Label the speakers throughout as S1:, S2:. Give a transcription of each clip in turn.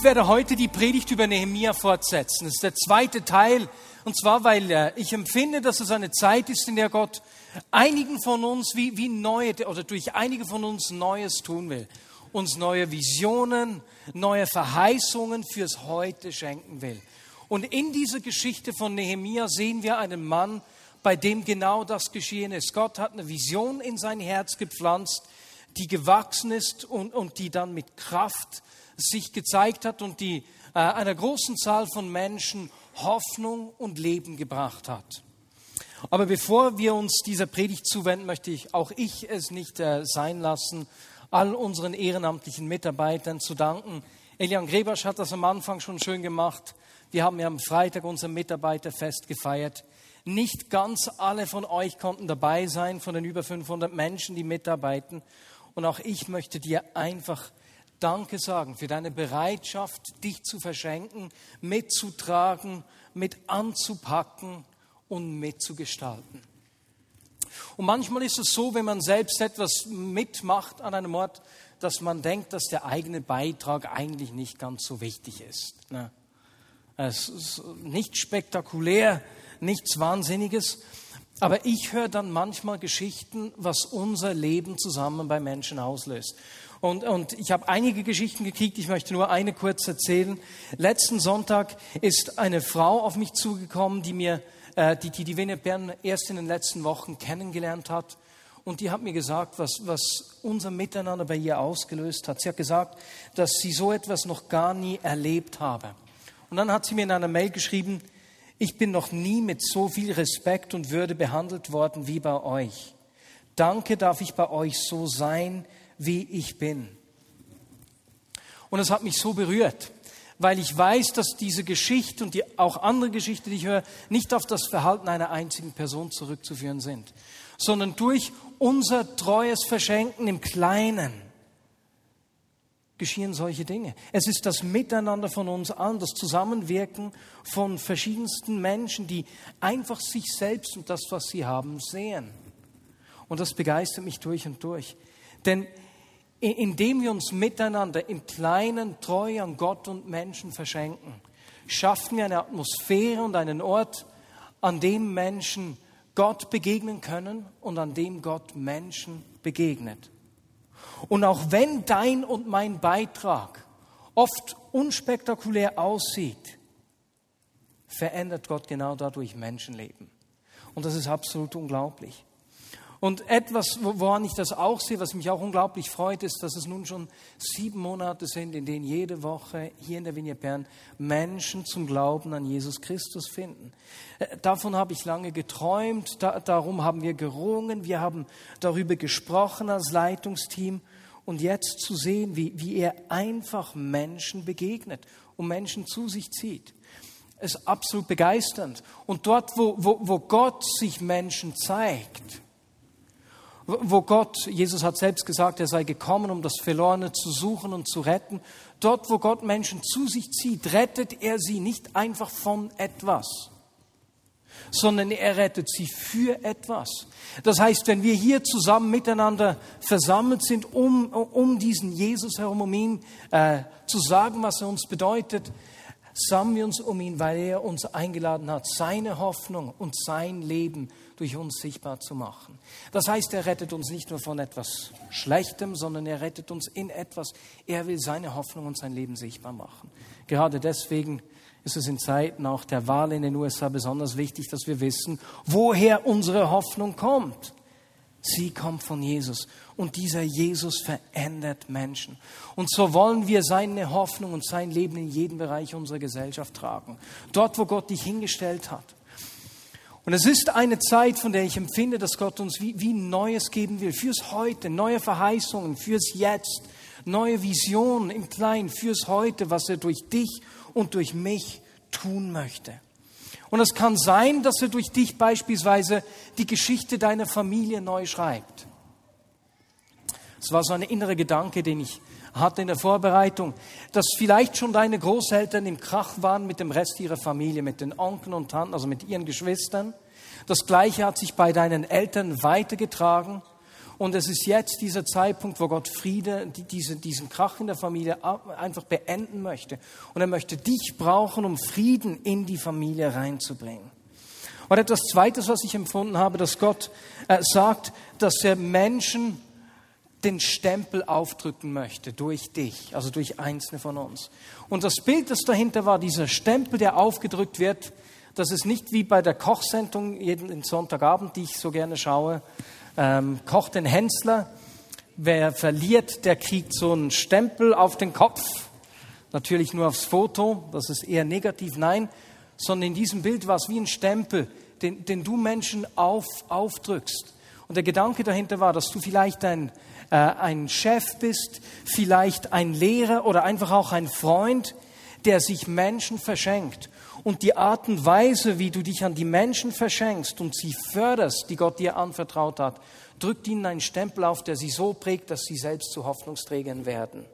S1: Ich werde heute die Predigt über Nehemia fortsetzen. Das ist der zweite Teil. Und zwar, weil äh, ich empfinde, dass es eine Zeit ist, in der Gott einigen von uns wie, wie neue oder durch einige von uns Neues tun will. Uns neue Visionen, neue Verheißungen fürs Heute schenken will. Und in dieser Geschichte von Nehemia sehen wir einen Mann, bei dem genau das geschehen ist. Gott hat eine Vision in sein Herz gepflanzt, die gewachsen ist und, und die dann mit Kraft sich gezeigt hat und die äh, einer großen Zahl von Menschen Hoffnung und Leben gebracht hat. Aber bevor wir uns dieser Predigt zuwenden, möchte ich auch ich es nicht äh, sein lassen, all unseren ehrenamtlichen Mitarbeitern zu danken. Elian Grebasch hat das am Anfang schon schön gemacht. Wir haben ja am Freitag unser Mitarbeiterfest gefeiert. Nicht ganz alle von euch konnten dabei sein, von den über 500 Menschen, die mitarbeiten. Und auch ich möchte dir einfach Danke sagen für deine Bereitschaft, dich zu verschenken, mitzutragen, mit anzupacken und mitzugestalten. Und manchmal ist es so, wenn man selbst etwas mitmacht an einem Ort, dass man denkt, dass der eigene Beitrag eigentlich nicht ganz so wichtig ist. Ne? Es ist nicht spektakulär, nichts Wahnsinniges. Aber ich höre dann manchmal Geschichten, was unser Leben zusammen bei Menschen auslöst. Und, und ich habe einige Geschichten gekriegt, ich möchte nur eine kurz erzählen. Letzten Sonntag ist eine Frau auf mich zugekommen, die mir, äh, die, die die Wiener Bern erst in den letzten Wochen kennengelernt hat. Und die hat mir gesagt, was, was unser Miteinander bei ihr ausgelöst hat. Sie hat gesagt, dass sie so etwas noch gar nie erlebt habe. Und dann hat sie mir in einer Mail geschrieben, ich bin noch nie mit so viel Respekt und Würde behandelt worden wie bei euch. Danke darf ich bei euch so sein, wie ich bin. Und es hat mich so berührt, weil ich weiß, dass diese Geschichte und die auch andere Geschichte, die ich höre, nicht auf das Verhalten einer einzigen Person zurückzuführen sind, sondern durch unser treues Verschenken im Kleinen geschehen solche Dinge. Es ist das Miteinander von uns allen, das Zusammenwirken von verschiedensten Menschen, die einfach sich selbst und das, was sie haben, sehen. Und das begeistert mich durch und durch. Denn indem wir uns miteinander im Kleinen treu an Gott und Menschen verschenken, schaffen wir eine Atmosphäre und einen Ort, an dem Menschen Gott begegnen können und an dem Gott Menschen begegnet. Und auch wenn dein und mein Beitrag oft unspektakulär aussieht, verändert Gott genau dadurch Menschenleben. Und das ist absolut unglaublich. Und etwas, woran ich das auch sehe, was mich auch unglaublich freut, ist, dass es nun schon sieben Monate sind, in denen jede Woche hier in der Vinie Bern Menschen zum Glauben an Jesus Christus finden. Äh, davon habe ich lange geträumt, da, darum haben wir gerungen, wir haben darüber gesprochen als Leitungsteam und jetzt zu sehen, wie, wie er einfach Menschen begegnet und Menschen zu sich zieht ist absolut begeisternd. Und dort, wo, wo, wo Gott sich Menschen zeigt, wo Gott, Jesus hat selbst gesagt, er sei gekommen, um das Verlorene zu suchen und zu retten. Dort, wo Gott Menschen zu sich zieht, rettet er sie nicht einfach von etwas, sondern er rettet sie für etwas. Das heißt, wenn wir hier zusammen miteinander versammelt sind, um, um diesen Jesus herum, um ihm äh, zu sagen, was er uns bedeutet, sammeln wir uns um ihn, weil er uns eingeladen hat, seine Hoffnung und sein Leben durch uns sichtbar zu machen. Das heißt, er rettet uns nicht nur von etwas Schlechtem, sondern er rettet uns in etwas. Er will seine Hoffnung und sein Leben sichtbar machen. Gerade deswegen ist es in Zeiten auch der Wahl in den USA besonders wichtig, dass wir wissen, woher unsere Hoffnung kommt. Sie kommt von Jesus. Und dieser Jesus verändert Menschen. Und so wollen wir seine Hoffnung und sein Leben in jeden Bereich unserer Gesellschaft tragen. Dort, wo Gott dich hingestellt hat. Und es ist eine Zeit, von der ich empfinde, dass Gott uns wie, wie Neues geben will, fürs Heute, neue Verheißungen, fürs Jetzt, neue Visionen im Kleinen fürs Heute, was er durch dich und durch mich tun möchte. Und es kann sein, dass er durch dich beispielsweise die Geschichte deiner Familie neu schreibt. Es war so ein innerer Gedanke, den ich hatte in der Vorbereitung, dass vielleicht schon deine Großeltern im Krach waren mit dem Rest ihrer Familie, mit den Onkeln und Tanten, also mit ihren Geschwistern. Das Gleiche hat sich bei deinen Eltern weitergetragen. Und es ist jetzt dieser Zeitpunkt, wo Gott Friede, diese, diesen Krach in der Familie einfach beenden möchte. Und er möchte dich brauchen, um Frieden in die Familie reinzubringen. Und etwas Zweites, was ich empfunden habe, dass Gott äh, sagt, dass er Menschen den Stempel aufdrücken möchte durch dich, also durch einzelne von uns. Und das Bild, das dahinter war, dieser Stempel, der aufgedrückt wird, das ist nicht wie bei der Kochsendung jeden Sonntagabend, die ich so gerne schaue, ähm, kocht den Hensler. Wer verliert, der kriegt so einen Stempel auf den Kopf. Natürlich nur aufs Foto, das ist eher negativ, nein, sondern in diesem Bild war es wie ein Stempel, den, den du Menschen auf, aufdrückst. Und der Gedanke dahinter war, dass du vielleicht ein, äh, ein Chef bist, vielleicht ein Lehrer oder einfach auch ein Freund, der sich Menschen verschenkt. Und die Art und Weise, wie du dich an die Menschen verschenkst und sie förderst, die Gott dir anvertraut hat, drückt ihnen einen Stempel auf, der sie so prägt, dass sie selbst zu Hoffnungsträgern werden.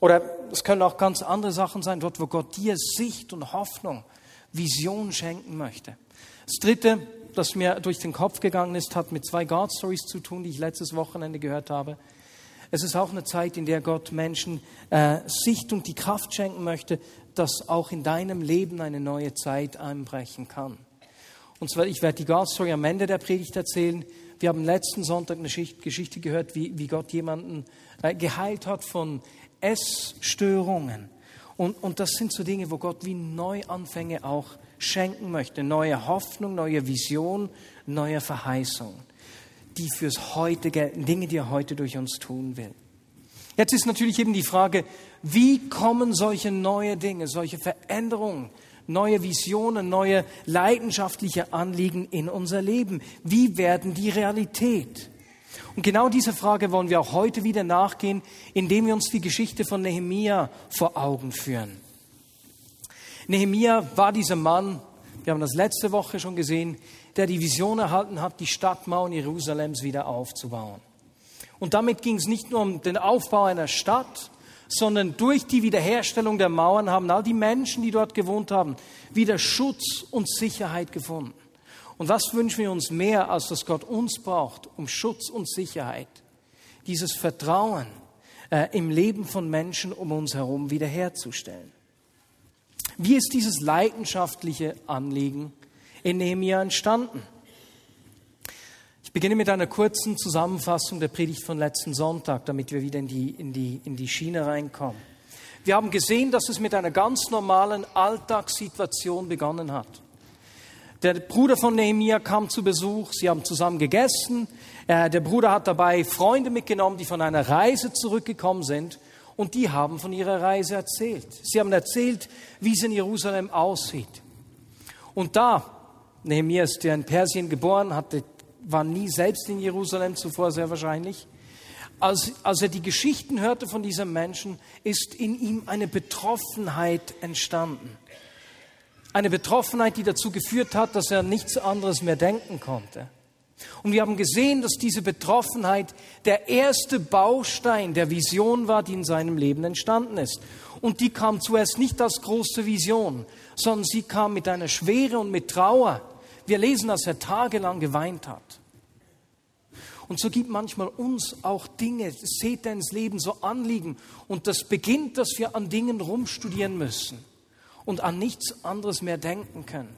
S1: Oder es können auch ganz andere Sachen sein, dort, wo Gott dir Sicht und Hoffnung, Vision schenken möchte. Das Dritte, das mir durch den Kopf gegangen ist, hat mit zwei God Stories zu tun, die ich letztes Wochenende gehört habe. Es ist auch eine Zeit, in der Gott Menschen äh, Sicht und die Kraft schenken möchte, dass auch in deinem Leben eine neue Zeit einbrechen kann. Und zwar, ich werde die God Story am Ende der Predigt erzählen. Wir haben letzten Sonntag eine Geschichte gehört, wie, wie Gott jemanden äh, geheilt hat von Essstörungen. Und, und das sind so Dinge, wo Gott wie Neuanfänge auch schenken möchte. Neue Hoffnung, neue Vision, neue Verheißung, die fürs Heute gelten, Dinge, die er heute durch uns tun will. Jetzt ist natürlich eben die Frage, wie kommen solche neue Dinge, solche Veränderungen, neue Visionen, neue leidenschaftliche Anliegen in unser Leben? Wie werden die Realität? Und genau diese Frage wollen wir auch heute wieder nachgehen, indem wir uns die Geschichte von Nehemia vor Augen führen. Nehemia war dieser Mann, wir haben das letzte Woche schon gesehen, der die Vision erhalten hat, die Stadtmauern Jerusalems wieder aufzubauen. Und damit ging es nicht nur um den Aufbau einer Stadt, sondern durch die Wiederherstellung der Mauern haben all die Menschen, die dort gewohnt haben, wieder Schutz und Sicherheit gefunden. Und was wünschen wir uns mehr, als dass Gott uns braucht, um Schutz und Sicherheit? Dieses Vertrauen äh, im Leben von Menschen um uns herum wiederherzustellen. Wie ist dieses leidenschaftliche Anliegen in Nehemiah entstanden? Ich beginne mit einer kurzen Zusammenfassung der Predigt von letzten Sonntag, damit wir wieder in die, in die, in die Schiene reinkommen. Wir haben gesehen, dass es mit einer ganz normalen Alltagssituation begonnen hat. Der Bruder von Nehemiah kam zu Besuch, sie haben zusammen gegessen. Äh, der Bruder hat dabei Freunde mitgenommen, die von einer Reise zurückgekommen sind und die haben von ihrer Reise erzählt. Sie haben erzählt, wie es in Jerusalem aussieht. Und da, Nehemiah ist ja in Persien geboren, hatte, war nie selbst in Jerusalem zuvor sehr wahrscheinlich. Als, als er die Geschichten hörte von diesem Menschen, ist in ihm eine Betroffenheit entstanden. Eine Betroffenheit, die dazu geführt hat, dass er nichts anderes mehr denken konnte. Und wir haben gesehen, dass diese Betroffenheit der erste Baustein der Vision war, die in seinem Leben entstanden ist. Und die kam zuerst nicht als große Vision, sondern sie kam mit einer Schwere und mit Trauer. Wir lesen, dass er tagelang geweint hat. Und so gibt manchmal uns auch Dinge, seht ihr ins Leben so Anliegen. Und das beginnt, dass wir an Dingen rumstudieren müssen und an nichts anderes mehr denken können.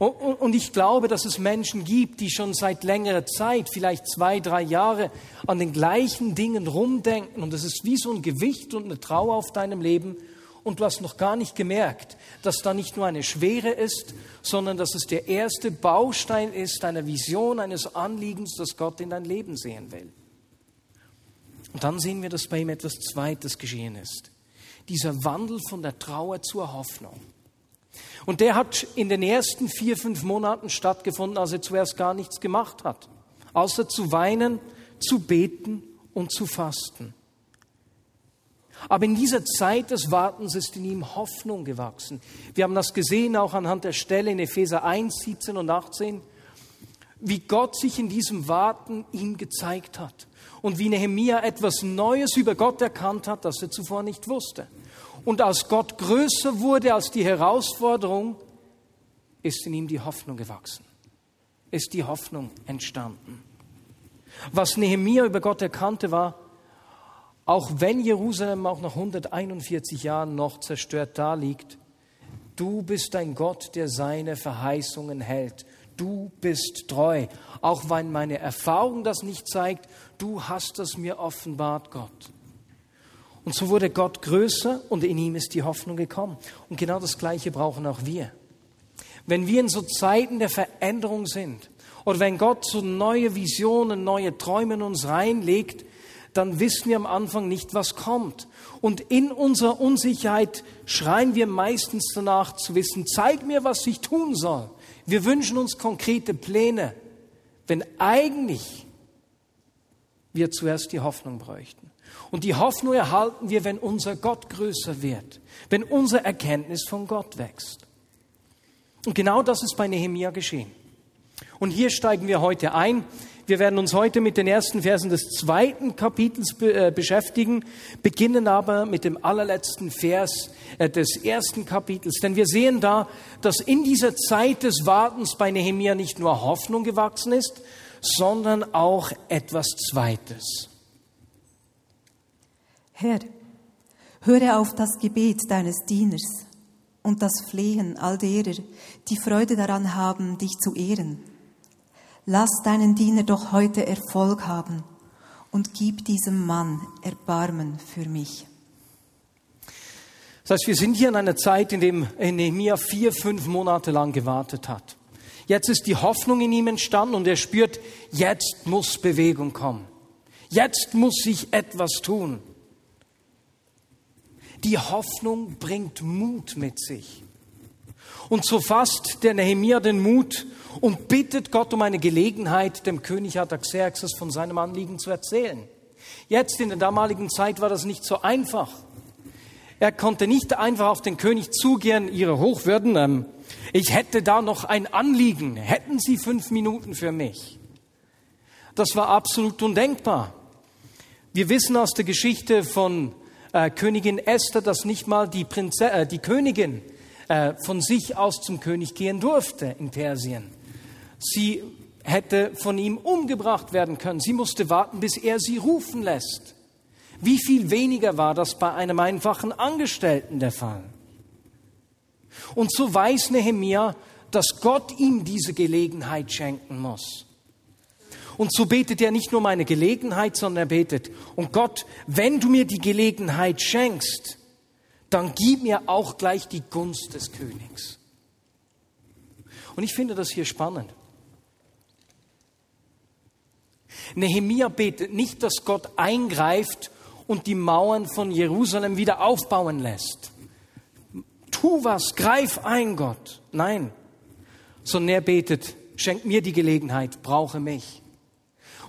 S1: Und ich glaube, dass es Menschen gibt, die schon seit längerer Zeit, vielleicht zwei, drei Jahre, an den gleichen Dingen rumdenken. Und es ist wie so ein Gewicht und eine Trauer auf deinem Leben. Und du hast noch gar nicht gemerkt, dass da nicht nur eine Schwere ist, sondern dass es der erste Baustein ist einer Vision, eines Anliegens, das Gott in dein Leben sehen will. Und dann sehen wir, dass bei ihm etwas Zweites geschehen ist. Dieser Wandel von der Trauer zur Hoffnung. Und der hat in den ersten vier, fünf Monaten stattgefunden, als er zuerst gar nichts gemacht hat, außer zu weinen, zu beten und zu fasten. Aber in dieser Zeit des Wartens ist in ihm Hoffnung gewachsen. Wir haben das gesehen auch anhand der Stelle in Epheser 1, 17 und 18, wie Gott sich in diesem Warten ihm gezeigt hat und wie Nehemia etwas Neues über Gott erkannt hat, das er zuvor nicht wusste. Und als Gott größer wurde als die Herausforderung, ist in ihm die Hoffnung gewachsen, ist die Hoffnung entstanden. Was Nehemia über Gott erkannte, war, auch wenn Jerusalem auch nach 141 Jahren noch zerstört daliegt, du bist ein Gott, der seine Verheißungen hält. Du bist treu. Auch wenn meine Erfahrung das nicht zeigt, du hast es mir offenbart, Gott. Und so wurde Gott größer und in ihm ist die Hoffnung gekommen. Und genau das Gleiche brauchen auch wir. Wenn wir in so Zeiten der Veränderung sind oder wenn Gott so neue Visionen, neue Träume in uns reinlegt, dann wissen wir am Anfang nicht, was kommt. Und in unserer Unsicherheit schreien wir meistens danach zu wissen, zeig mir, was ich tun soll. Wir wünschen uns konkrete Pläne, wenn eigentlich wir zuerst die Hoffnung bräuchten. Und die Hoffnung erhalten wir, wenn unser Gott größer wird, wenn unsere Erkenntnis von Gott wächst. Und genau das ist bei Nehemia geschehen. Und hier steigen wir heute ein. Wir werden uns heute mit den ersten Versen des zweiten Kapitels äh, beschäftigen, beginnen aber mit dem allerletzten Vers äh, des ersten Kapitels. Denn wir sehen da, dass in dieser Zeit des Wartens bei Nehemia nicht nur Hoffnung gewachsen ist, sondern auch etwas Zweites.
S2: Herr, höre auf das Gebet deines Dieners und das Flehen all derer, die Freude daran haben, dich zu ehren Lass deinen Diener doch heute Erfolg haben und gib diesem Mann Erbarmen für mich.
S1: Das heißt, wir sind hier in einer Zeit, in dem Nehemiah vier, fünf Monate lang gewartet hat. Jetzt ist die Hoffnung in ihm entstanden und er spürt, jetzt muss Bewegung kommen. Jetzt muss ich etwas tun. Die Hoffnung bringt Mut mit sich. Und so fasst der Nehemia den Mut und bittet Gott um eine Gelegenheit, dem König Artaxerxes von seinem Anliegen zu erzählen. Jetzt in der damaligen Zeit war das nicht so einfach. Er konnte nicht einfach auf den König zugehen, Ihre Hochwürden, ähm, ich hätte da noch ein Anliegen, hätten Sie fünf Minuten für mich? Das war absolut undenkbar. Wir wissen aus der Geschichte von äh, Königin Esther, dass nicht mal die, Prinze äh, die Königin äh, von sich aus zum König gehen durfte in Persien. Sie hätte von ihm umgebracht werden können. Sie musste warten, bis er sie rufen lässt. Wie viel weniger war das bei einem einfachen Angestellten der Fall? Und so weiß Nehemia, dass Gott ihm diese Gelegenheit schenken muss. Und so betet er nicht nur meine Gelegenheit, sondern er betet, und Gott, wenn du mir die Gelegenheit schenkst, dann gib mir auch gleich die Gunst des Königs. Und ich finde das hier spannend. Nehemia betet nicht, dass Gott eingreift und die Mauern von Jerusalem wieder aufbauen lässt. Tu was, greif ein, Gott. Nein, sondern er betet, schenk mir die Gelegenheit, brauche mich.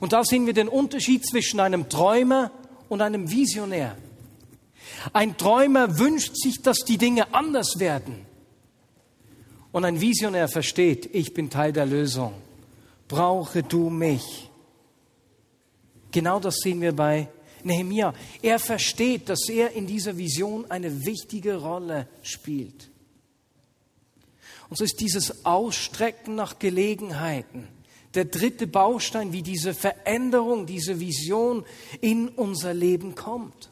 S1: Und da sehen wir den Unterschied zwischen einem Träumer und einem Visionär. Ein Träumer wünscht sich, dass die Dinge anders werden. Und ein Visionär versteht, ich bin Teil der Lösung. Brauche du mich. Genau das sehen wir bei Nehemia. Er versteht, dass er in dieser Vision eine wichtige Rolle spielt. Und so ist dieses Ausstrecken nach Gelegenheiten der dritte Baustein, wie diese Veränderung, diese Vision in unser Leben kommt.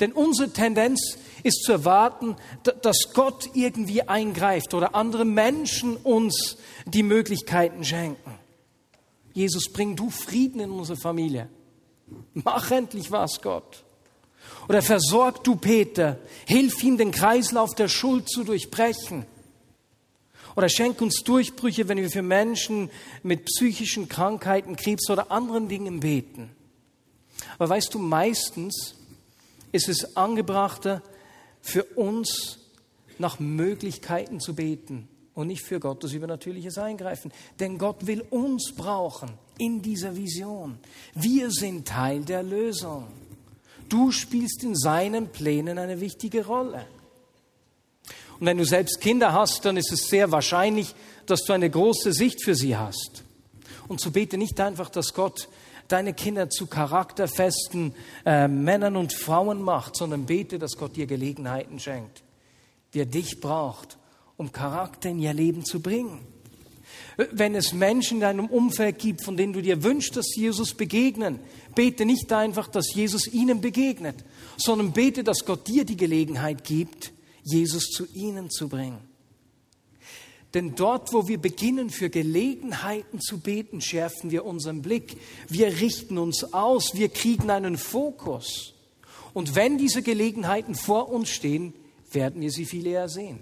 S1: Denn unsere Tendenz ist zu erwarten, dass Gott irgendwie eingreift oder andere Menschen uns die Möglichkeiten schenken. Jesus, bring du Frieden in unsere Familie. Mach endlich was, Gott. Oder versorg du Peter, hilf ihm, den Kreislauf der Schuld zu durchbrechen. Oder schenk uns Durchbrüche, wenn wir für Menschen mit psychischen Krankheiten, Krebs oder anderen Dingen beten. Aber weißt du, meistens ist es angebrachter, für uns nach Möglichkeiten zu beten und nicht für Gottes übernatürliches Eingreifen. Denn Gott will uns brauchen in dieser Vision. Wir sind Teil der Lösung. Du spielst in seinen Plänen eine wichtige Rolle. Und wenn du selbst Kinder hast, dann ist es sehr wahrscheinlich, dass du eine große Sicht für sie hast. Und so bete nicht einfach, dass Gott deine Kinder zu charakterfesten äh, Männern und Frauen macht, sondern bete, dass Gott dir Gelegenheiten schenkt, die er dich braucht, um Charakter in ihr Leben zu bringen. Wenn es Menschen in deinem Umfeld gibt, von denen du dir wünschst, dass Jesus begegnen, bete nicht einfach, dass Jesus ihnen begegnet, sondern bete, dass Gott dir die Gelegenheit gibt, Jesus zu ihnen zu bringen. Denn dort, wo wir beginnen, für Gelegenheiten zu beten, schärfen wir unseren Blick. Wir richten uns aus, wir kriegen einen Fokus. Und wenn diese Gelegenheiten vor uns stehen, werden wir sie viel eher sehen.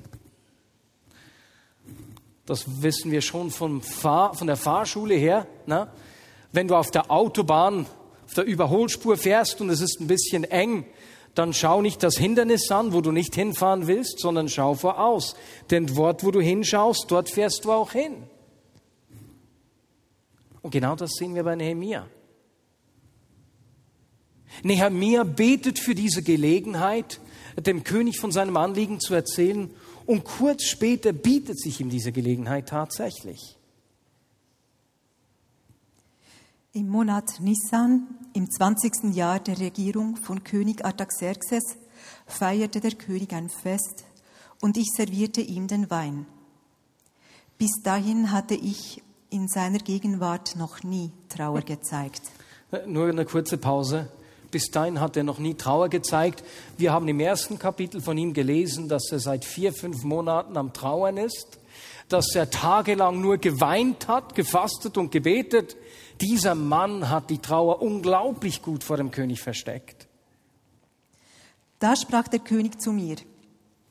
S1: Das wissen wir schon vom Fahr von der Fahrschule her. Na? Wenn du auf der Autobahn, auf der Überholspur fährst und es ist ein bisschen eng, dann schau nicht das Hindernis an, wo du nicht hinfahren willst, sondern schau voraus. Denn dort, wo du hinschaust, dort fährst du auch hin. Und genau das sehen wir bei Nehemia. Nehemia betet für diese Gelegenheit, dem König von seinem Anliegen zu erzählen, und kurz später bietet sich ihm diese Gelegenheit tatsächlich.
S2: Im Monat Nissan, im 20. Jahr der Regierung von König Artaxerxes, feierte der König ein Fest und ich servierte ihm den Wein. Bis dahin hatte ich in seiner Gegenwart noch nie Trauer gezeigt.
S1: Nur eine kurze Pause. Bis dahin hat er noch nie Trauer gezeigt. Wir haben im ersten Kapitel von ihm gelesen, dass er seit vier, fünf Monaten am Trauern ist, dass er tagelang nur geweint hat, gefastet und gebetet. Dieser Mann hat die Trauer unglaublich gut vor dem König versteckt.
S2: Da sprach der König zu mir,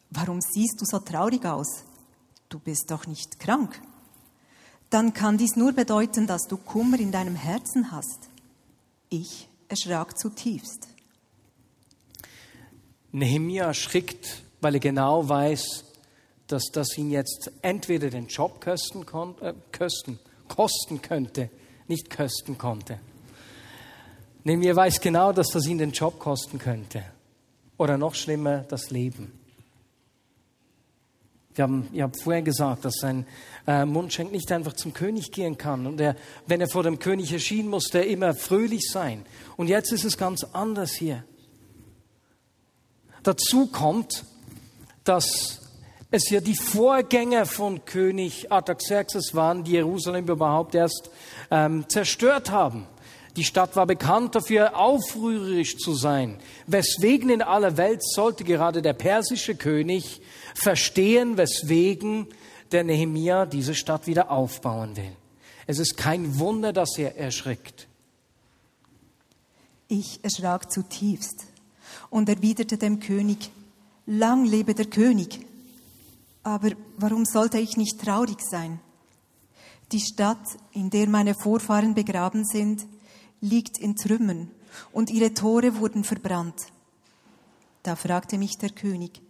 S2: warum siehst du so traurig aus? Du bist doch nicht krank. Dann kann dies nur bedeuten, dass du Kummer in deinem Herzen hast. Ich erschrak zutiefst.
S1: Nehemia erschrickt, weil er genau weiß, dass das ihn jetzt entweder den Job kosten, äh, kosten, kosten könnte nicht kosten konnte. Nehemiah weiß genau, dass das ihn den Job kosten könnte. Oder noch schlimmer, das Leben. Wir haben, ich habe vorher gesagt, dass sein äh, Mundschenk nicht einfach zum König gehen kann. Und er, wenn er vor dem König erschien, musste er immer fröhlich sein. Und jetzt ist es ganz anders hier. Dazu kommt, dass es ja die Vorgänger von König Artaxerxes waren, die Jerusalem überhaupt erst ähm, zerstört haben. Die Stadt war bekannt dafür, aufrührerisch zu sein. Weswegen in aller Welt sollte gerade der persische König verstehen, weswegen der Nehemia diese Stadt wieder aufbauen will. Es ist kein Wunder, dass er erschrickt.
S2: Ich erschrak zutiefst und erwiderte dem König, lang lebe der König. Aber warum sollte ich nicht traurig sein? Die Stadt, in der meine Vorfahren begraben sind, liegt in Trümmern und ihre Tore wurden verbrannt. Da fragte mich der König,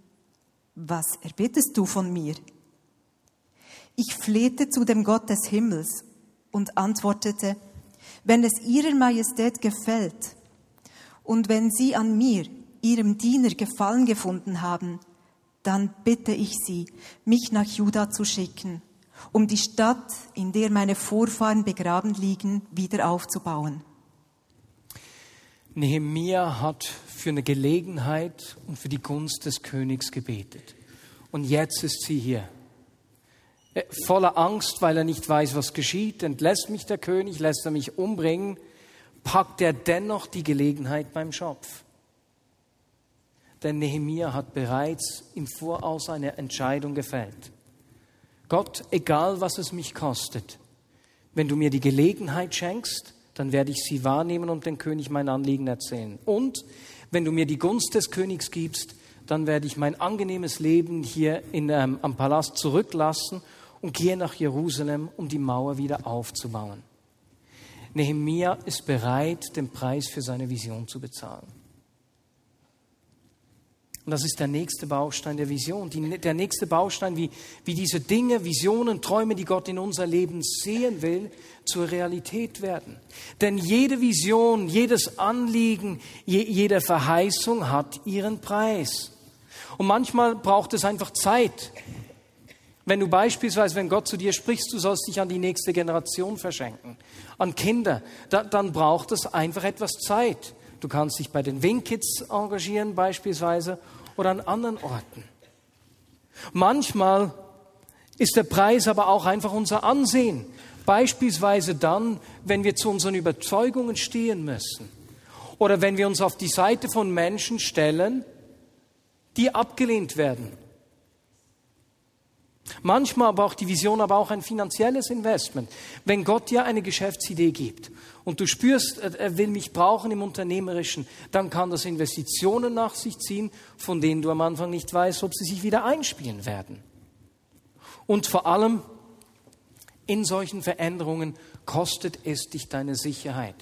S2: was erbittest du von mir? Ich flehte zu dem Gott des Himmels und antwortete, wenn es ihrer Majestät gefällt und wenn sie an mir, ihrem Diener, Gefallen gefunden haben, dann bitte ich Sie, mich nach Juda zu schicken, um die Stadt, in der meine Vorfahren begraben liegen, wieder aufzubauen.
S1: Nehemia hat für eine Gelegenheit und für die Gunst des Königs gebetet. Und jetzt ist sie hier. Äh, voller Angst, weil er nicht weiß, was geschieht, entlässt mich der König, lässt er mich umbringen, packt er dennoch die Gelegenheit beim Schopf denn Nehemia hat bereits im Voraus eine Entscheidung gefällt. Gott, egal was es mich kostet, wenn du mir die Gelegenheit schenkst, dann werde ich sie wahrnehmen und dem König mein Anliegen erzählen. Und wenn du mir die Gunst des Königs gibst, dann werde ich mein angenehmes Leben hier in, ähm, am Palast zurücklassen und gehe nach Jerusalem, um die Mauer wieder aufzubauen. Nehemia ist bereit, den Preis für seine Vision zu bezahlen. Und das ist der nächste Baustein der Vision, die, der nächste Baustein, wie, wie diese Dinge, Visionen, Träume, die Gott in unser Leben sehen will, zur Realität werden. Denn jede Vision, jedes Anliegen, je, jede Verheißung hat ihren Preis. Und manchmal braucht es einfach Zeit. Wenn du beispielsweise, wenn Gott zu dir spricht, du sollst dich an die nächste Generation verschenken, an Kinder, da, dann braucht es einfach etwas Zeit. Du kannst dich bei den Wingkids engagieren beispielsweise oder an anderen Orten. Manchmal ist der Preis aber auch einfach unser Ansehen. Beispielsweise dann, wenn wir zu unseren Überzeugungen stehen müssen. Oder wenn wir uns auf die Seite von Menschen stellen, die abgelehnt werden. Manchmal braucht die Vision aber auch ein finanzielles Investment. Wenn Gott dir eine Geschäftsidee gibt und du spürst, er will mich brauchen im Unternehmerischen, dann kann das Investitionen nach sich ziehen, von denen du am Anfang nicht weißt, ob sie sich wieder einspielen werden. Und vor allem, in solchen Veränderungen kostet es dich deine Sicherheit.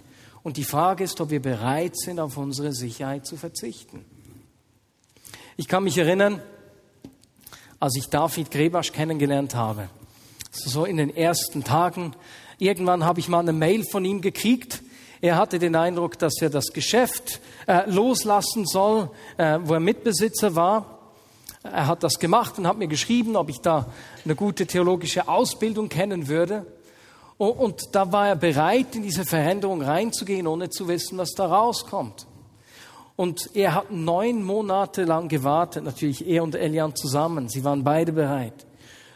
S1: Und die Frage ist, ob wir bereit sind, auf unsere Sicherheit zu verzichten. Ich kann mich erinnern, als ich David Grebasch kennengelernt habe. So in den ersten Tagen. Irgendwann habe ich mal eine Mail von ihm gekriegt. Er hatte den Eindruck, dass er das Geschäft äh, loslassen soll, äh, wo er Mitbesitzer war. Er hat das gemacht und hat mir geschrieben, ob ich da eine gute theologische Ausbildung kennen würde. Und, und da war er bereit, in diese Veränderung reinzugehen, ohne zu wissen, was da rauskommt. Und er hat neun Monate lang gewartet, natürlich er und Elian zusammen. Sie waren beide bereit.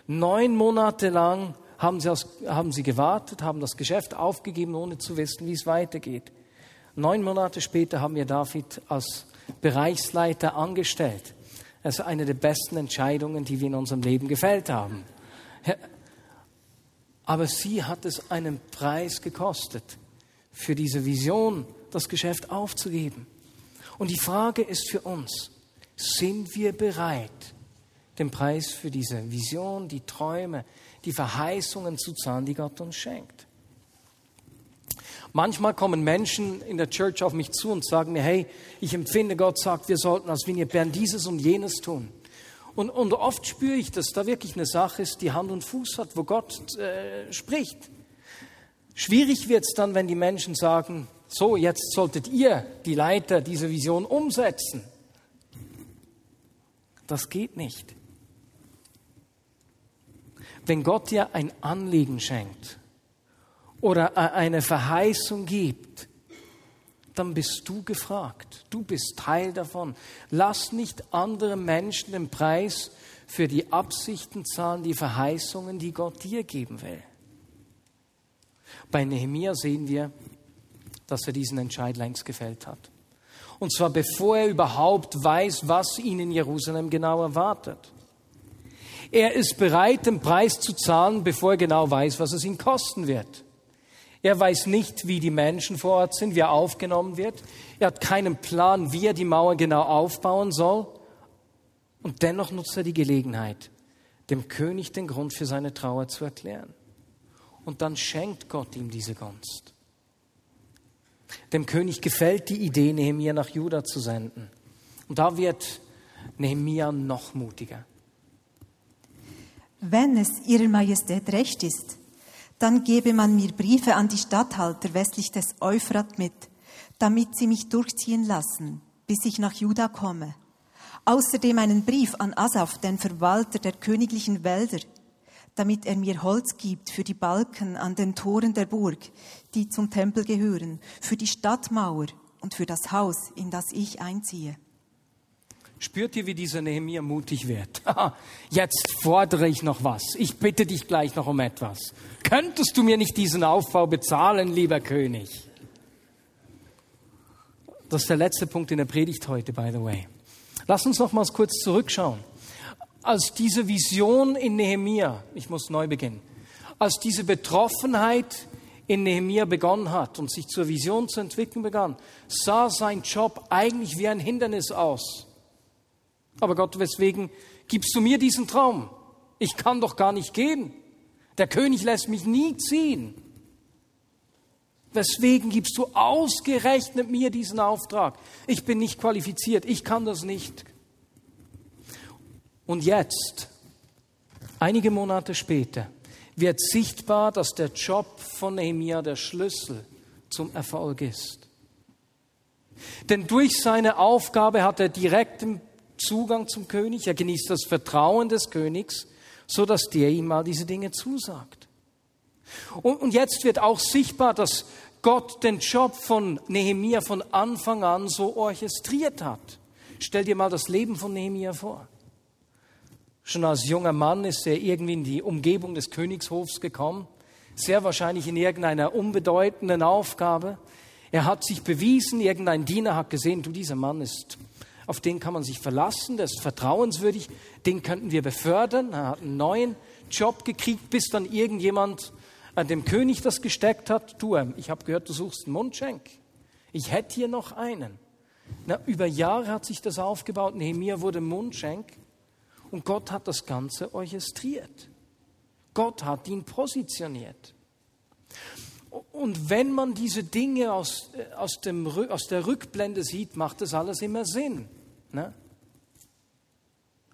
S1: Neun Monate lang haben sie, aus, haben sie gewartet, haben das Geschäft aufgegeben, ohne zu wissen, wie es weitergeht. Neun Monate später haben wir David als Bereichsleiter angestellt. Das ist eine der besten Entscheidungen, die wir in unserem Leben gefällt haben. Aber sie hat es einen Preis gekostet, für diese Vision das Geschäft aufzugeben. Und die Frage ist für uns, sind wir bereit, den Preis für diese Vision, die Träume, die Verheißungen zu zahlen, die Gott uns schenkt? Manchmal kommen Menschen in der Church auf mich zu und sagen mir, hey, ich empfinde, Gott sagt, wir sollten als Vignette Bern dieses und jenes tun. Und, und oft spüre ich, dass da wirklich eine Sache ist, die Hand und Fuß hat, wo Gott äh, spricht. Schwierig wird es dann, wenn die Menschen sagen, so, jetzt solltet ihr, die Leiter, diese Vision umsetzen. Das geht nicht. Wenn Gott dir ein Anliegen schenkt oder eine Verheißung gibt, dann bist du gefragt. Du bist Teil davon. Lass nicht andere Menschen den Preis für die Absichten zahlen, die Verheißungen, die Gott dir geben will. Bei Nehemia sehen wir, dass er diesen Entscheid längst gefällt hat. Und zwar bevor er überhaupt weiß, was ihn in Jerusalem genau erwartet. Er ist bereit, den Preis zu zahlen, bevor er genau weiß, was es ihn kosten wird. Er weiß nicht, wie die Menschen vor Ort sind, wie er aufgenommen wird. Er hat keinen Plan, wie er die Mauer genau aufbauen soll. Und dennoch nutzt er die Gelegenheit, dem König den Grund für seine Trauer zu erklären. Und dann schenkt Gott ihm diese Gunst. Dem König gefällt die Idee, Nehemia nach Juda zu senden. Und da wird Nehemia noch mutiger.
S2: Wenn es Ihrer Majestät recht ist, dann gebe man mir Briefe an die Statthalter westlich des Euphrat mit, damit sie mich durchziehen lassen, bis ich nach Juda komme. Außerdem einen Brief an Asaf, den Verwalter der königlichen Wälder, damit er mir Holz gibt für die Balken an den Toren der Burg, die zum Tempel gehören, für die Stadtmauer und für das Haus, in das ich einziehe.
S1: Spürt ihr, wie dieser Nehemiah mutig wird? Jetzt fordere ich noch was. Ich bitte dich gleich noch um etwas. Könntest du mir nicht diesen Aufbau bezahlen, lieber König? Das ist der letzte Punkt in der Predigt heute, by the way. Lass uns noch mal kurz zurückschauen als diese Vision in Nehemia, ich muss neu beginnen, als diese Betroffenheit in Nehemia begonnen hat und sich zur Vision zu entwickeln begann, sah sein Job eigentlich wie ein Hindernis aus. Aber Gott, weswegen gibst du mir diesen Traum? Ich kann doch gar nicht gehen. Der König lässt mich nie ziehen. Weswegen gibst du ausgerechnet mir diesen Auftrag? Ich bin nicht qualifiziert, ich kann das nicht. Und jetzt, einige Monate später, wird sichtbar, dass der Job von Nehemia der Schlüssel zum Erfolg ist. Denn durch seine Aufgabe hat er direkten Zugang zum König, er genießt das Vertrauen des Königs, so dass der ihm mal diese Dinge zusagt. Und, und jetzt wird auch sichtbar, dass Gott den Job von Nehemia von Anfang an so orchestriert hat. Stell dir mal das Leben von Nehemia vor. Schon als junger Mann ist er irgendwie in die Umgebung des Königshofs gekommen, sehr wahrscheinlich in irgendeiner unbedeutenden Aufgabe. Er hat sich bewiesen, irgendein Diener hat gesehen, du, dieser Mann ist, auf den kann man sich verlassen, der ist vertrauenswürdig, den könnten wir befördern. Er hat einen neuen Job gekriegt, bis dann irgendjemand an dem König das gesteckt hat. Du, ähm, ich habe gehört, du suchst einen Mundschenk. Ich hätte hier noch einen. Na, über Jahre hat sich das aufgebaut. Nehemiah wurde Mundschenk und Gott hat das Ganze orchestriert. Gott hat ihn positioniert. Und wenn man diese Dinge aus, äh, aus, dem, aus der Rückblende sieht, macht das alles immer Sinn. Ne?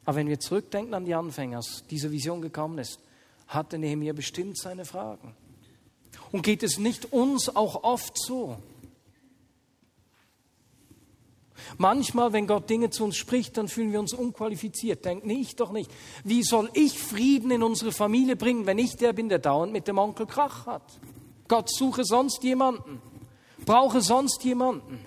S1: Aber wenn wir zurückdenken an die Anfänger, als diese Vision gekommen ist, hatte Nehemiah bestimmt seine Fragen. Und geht es nicht uns auch oft so? Manchmal, wenn Gott Dinge zu uns spricht, dann fühlen wir uns unqualifiziert. Denken, nee, ich doch nicht. Wie soll ich Frieden in unsere Familie bringen, wenn ich der bin, der dauernd mit dem Onkel Krach hat? Gott suche sonst jemanden. Brauche sonst jemanden.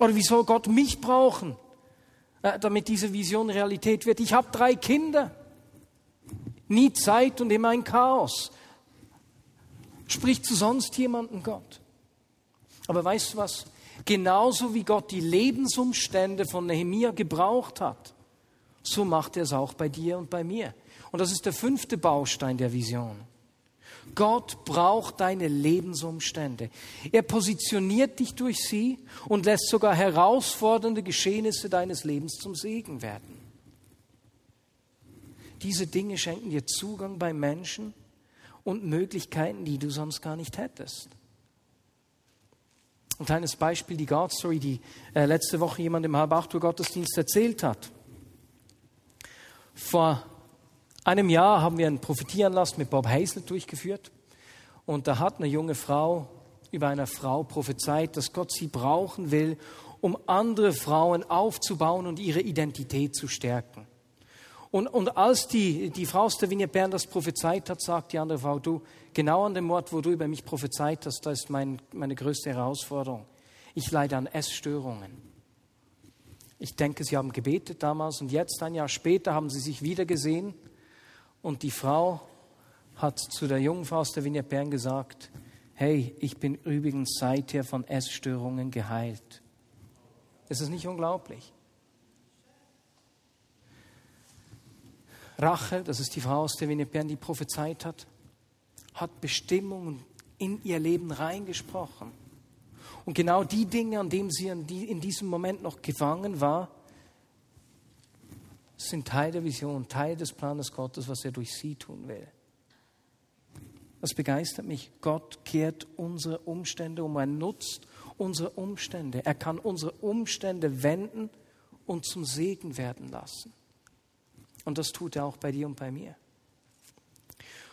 S1: Oder wie soll Gott mich brauchen, äh, damit diese Vision Realität wird? Ich habe drei Kinder. Nie Zeit und immer ein Chaos. Spricht zu sonst jemanden Gott? Aber weißt du was? Genauso wie Gott die Lebensumstände von Nehemia gebraucht hat, so macht er es auch bei dir und bei mir. Und das ist der fünfte Baustein der Vision. Gott braucht deine Lebensumstände. Er positioniert dich durch sie und lässt sogar herausfordernde Geschehnisse deines Lebens zum Segen werden. Diese Dinge schenken dir Zugang bei Menschen und Möglichkeiten, die du sonst gar nicht hättest. Ein kleines Beispiel, die God Story, die äh, letzte Woche jemand im halb acht Uhr Gottesdienst erzählt hat. Vor einem Jahr haben wir einen Prophetieranlass mit Bob Hazel durchgeführt. Und da hat eine junge Frau über eine Frau prophezeit, dass Gott sie brauchen will, um andere Frauen aufzubauen und ihre Identität zu stärken. Und, und als die, die Frau aus der Vinie Bern das prophezeit hat, sagt die andere Frau, du, genau an dem Ort, wo du über mich prophezeit hast, da ist mein, meine größte Herausforderung. Ich leide an Essstörungen. Ich denke, sie haben gebetet damals und jetzt, ein Jahr später, haben sie sich wieder gesehen und die Frau hat zu der jungen Frau aus der Vinie Bern gesagt, hey, ich bin übrigens seither von Essstörungen geheilt. Ist es nicht unglaublich? Rachel, das ist die Frau aus der Vineperm, die prophezeit hat, hat Bestimmungen in ihr Leben reingesprochen. Und genau die Dinge, an denen sie in diesem Moment noch gefangen war, sind Teil der Vision, Teil des Planes Gottes, was er durch sie tun will. Das begeistert mich. Gott kehrt unsere Umstände um. Er nutzt unsere Umstände. Er kann unsere Umstände wenden und zum Segen werden lassen. Und das tut er auch bei dir und bei mir.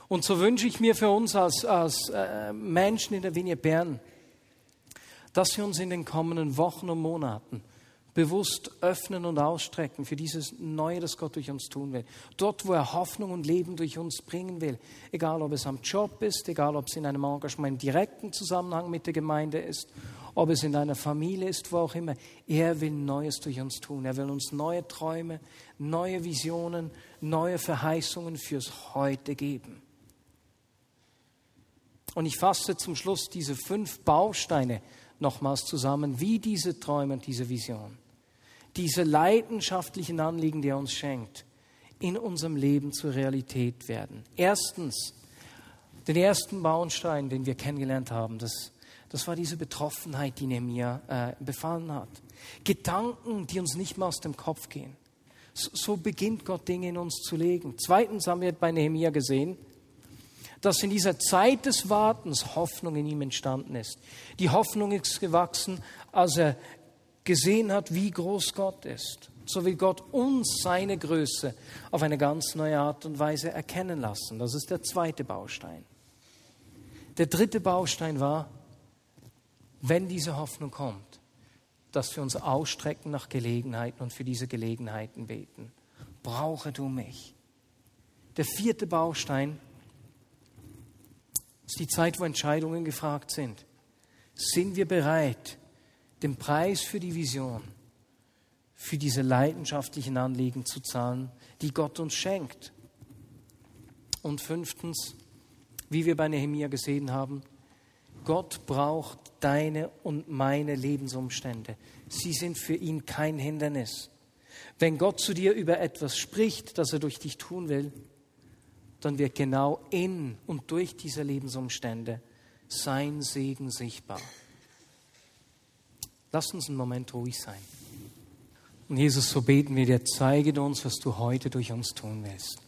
S1: Und so wünsche ich mir für uns als, als äh, Menschen in der Vinie Bern, dass wir uns in den kommenden Wochen und Monaten bewusst öffnen und ausstrecken für dieses Neue, das Gott durch uns tun will. Dort, wo er Hoffnung und Leben durch uns bringen will. Egal, ob es am Job ist, egal, ob es in einem Engagement im direkten Zusammenhang mit der Gemeinde ist ob es in deiner Familie ist, wo auch immer. Er will Neues durch uns tun. Er will uns neue Träume, neue Visionen, neue Verheißungen fürs Heute geben. Und ich fasse zum Schluss diese fünf Bausteine nochmals zusammen, wie diese Träume und diese Vision, diese leidenschaftlichen Anliegen, die er uns schenkt, in unserem Leben zur Realität werden. Erstens, den ersten Baustein, den wir kennengelernt haben, das das war diese Betroffenheit, die Nehemiah äh, befallen hat. Gedanken, die uns nicht mehr aus dem Kopf gehen. So, so beginnt Gott Dinge in uns zu legen. Zweitens haben wir bei Nehemiah gesehen, dass in dieser Zeit des Wartens Hoffnung in ihm entstanden ist. Die Hoffnung ist gewachsen, als er gesehen hat, wie groß Gott ist, so will Gott uns seine Größe auf eine ganz neue Art und Weise erkennen lassen. Das ist der zweite Baustein. Der dritte Baustein war, wenn diese Hoffnung kommt, dass wir uns ausstrecken nach Gelegenheiten und für diese Gelegenheiten beten. Brauche du mich. Der vierte Baustein ist die Zeit, wo Entscheidungen gefragt sind. Sind wir bereit, den Preis für die Vision, für diese leidenschaftlichen Anliegen zu zahlen, die Gott uns schenkt? Und fünftens, wie wir bei Nehemia gesehen haben, Gott braucht deine und meine Lebensumstände. Sie sind für ihn kein Hindernis. Wenn Gott zu dir über etwas spricht, das er durch dich tun will, dann wird genau in und durch diese Lebensumstände sein Segen sichtbar. Lass uns einen Moment ruhig sein. Und Jesus, so beten wir dir, zeige uns, was du heute durch uns tun willst.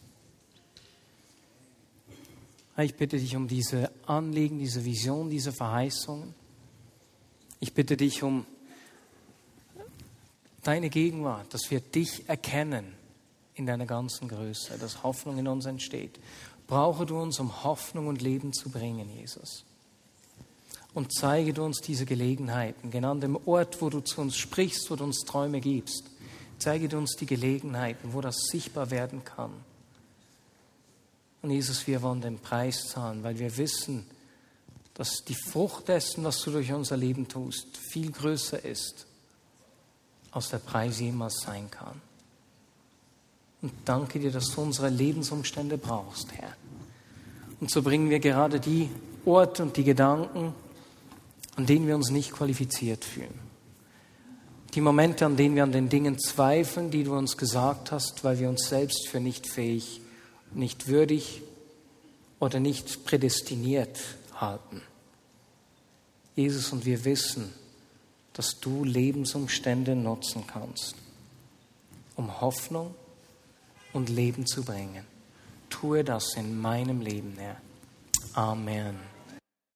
S1: Ich bitte dich um diese Anliegen, diese Vision, diese Verheißungen. Ich bitte dich um deine Gegenwart, dass wir dich erkennen in deiner ganzen Größe, dass Hoffnung in uns entsteht. Brauche du uns, um Hoffnung und Leben zu bringen, Jesus. Und zeige du uns diese Gelegenheiten, genau an dem Ort, wo du zu uns sprichst, wo du uns Träume gibst. Zeige du uns die Gelegenheiten, wo das sichtbar werden kann. Und Jesus, wir wollen den Preis zahlen, weil wir wissen, dass die Frucht dessen, was du durch unser Leben tust, viel größer ist, als der Preis jemals sein kann. Und danke dir, dass du unsere Lebensumstände brauchst, Herr. Und so bringen wir gerade die Orte und die Gedanken, an denen wir uns nicht qualifiziert fühlen. Die Momente, an denen wir an den Dingen zweifeln, die du uns gesagt hast, weil wir uns selbst für nicht fähig nicht würdig oder nicht prädestiniert halten. Jesus, und wir wissen, dass du Lebensumstände nutzen kannst, um Hoffnung und Leben zu bringen. Tue das in meinem Leben, Herr. Amen.